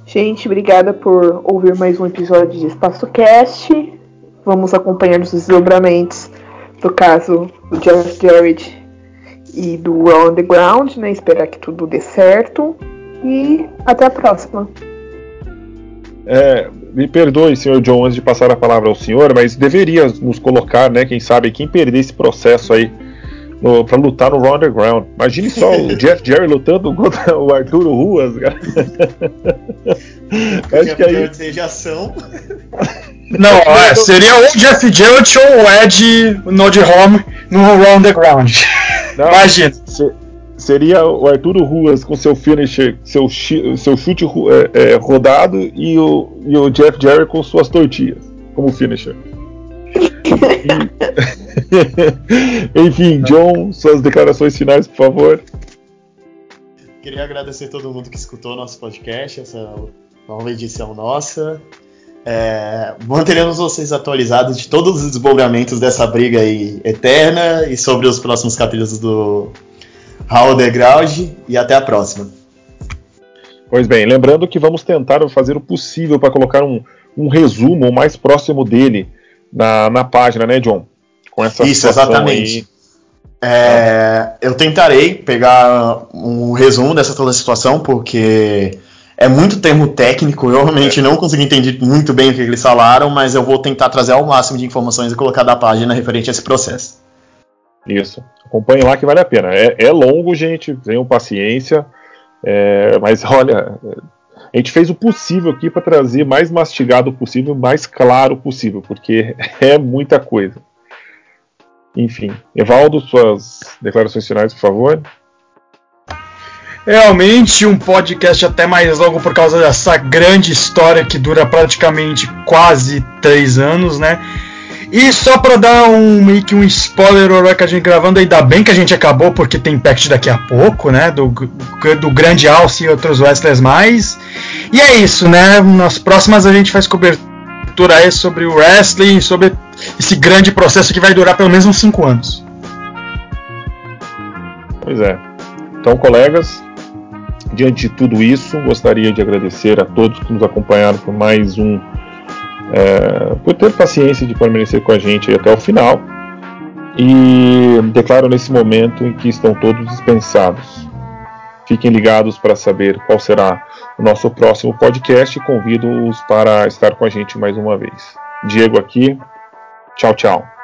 S2: Gente, obrigada por ouvir mais um episódio de Espaço Cast. Vamos acompanhar os desdobramentos do caso do Jeff Jarrett e do Underground, né? Esperar que tudo dê certo. E até a próxima.
S1: É, me perdoe, senhor John, antes de passar a palavra ao senhor, mas deveria nos colocar, né, quem sabe, quem perder esse processo aí para lutar no Raw Underground. Imagine só o [LAUGHS] Jeff Jerry lutando contra o Arturo Ruas, cara.
S3: Acho que aí. Seja ação.
S4: Não, [LAUGHS] é, seria o Jeff Jarrett ou o Ed Node Home no Raw Underground. Não, Imagina.
S1: Se, seria o Arturo Ruas com seu finisher, seu, seu chute é, é, rodado e o, e o Jeff Jarrett com suas tortilhas como finisher. [LAUGHS] Enfim, John, suas declarações finais, por favor.
S3: Queria agradecer a todo mundo que escutou nosso podcast, essa nova edição nossa. É, manteremos vocês atualizados de todos os desdobramentos dessa briga aí eterna e sobre os próximos capítulos do, Raul Degrauge e até a próxima.
S1: Pois bem, lembrando que vamos tentar fazer o possível para colocar um, um resumo o mais próximo dele na, na página, né, John?
S3: Com essa Isso, exatamente. É, eu tentarei pegar um resumo dessa toda a situação, porque é muito termo técnico, eu realmente é. não consegui entender muito bem o que eles falaram, mas eu vou tentar trazer ao máximo de informações e colocar da página referente a esse processo.
S1: Isso. Acompanhe lá que vale a pena. É, é longo, gente. Tenham paciência. É, mas [LAUGHS] olha, a gente fez o possível aqui para trazer mais mastigado possível, mais claro possível, porque [LAUGHS] é muita coisa. Enfim, Evaldo, suas declarações finais, por favor.
S4: Realmente um podcast até mais longo por causa dessa grande história que dura praticamente quase três anos, né? E só pra dar um meio que um spoiler hora que a gente gravando, ainda bem que a gente acabou, porque tem Impact daqui a pouco, né? Do, do Grande Alce e outros wrestlers mais. E é isso, né? Nas próximas a gente faz cobertura aí sobre o wrestling, sobre esse grande processo que vai durar pelo menos uns 5 anos.
S1: Pois é. Então, colegas, diante de tudo isso, gostaria de agradecer a todos que nos acompanharam por mais um é, por ter paciência de permanecer com a gente até o final. E declaro nesse momento em que estão todos dispensados. Fiquem ligados para saber qual será o nosso próximo podcast. Convido-os para estar com a gente mais uma vez. Diego aqui. Tchau, tchau.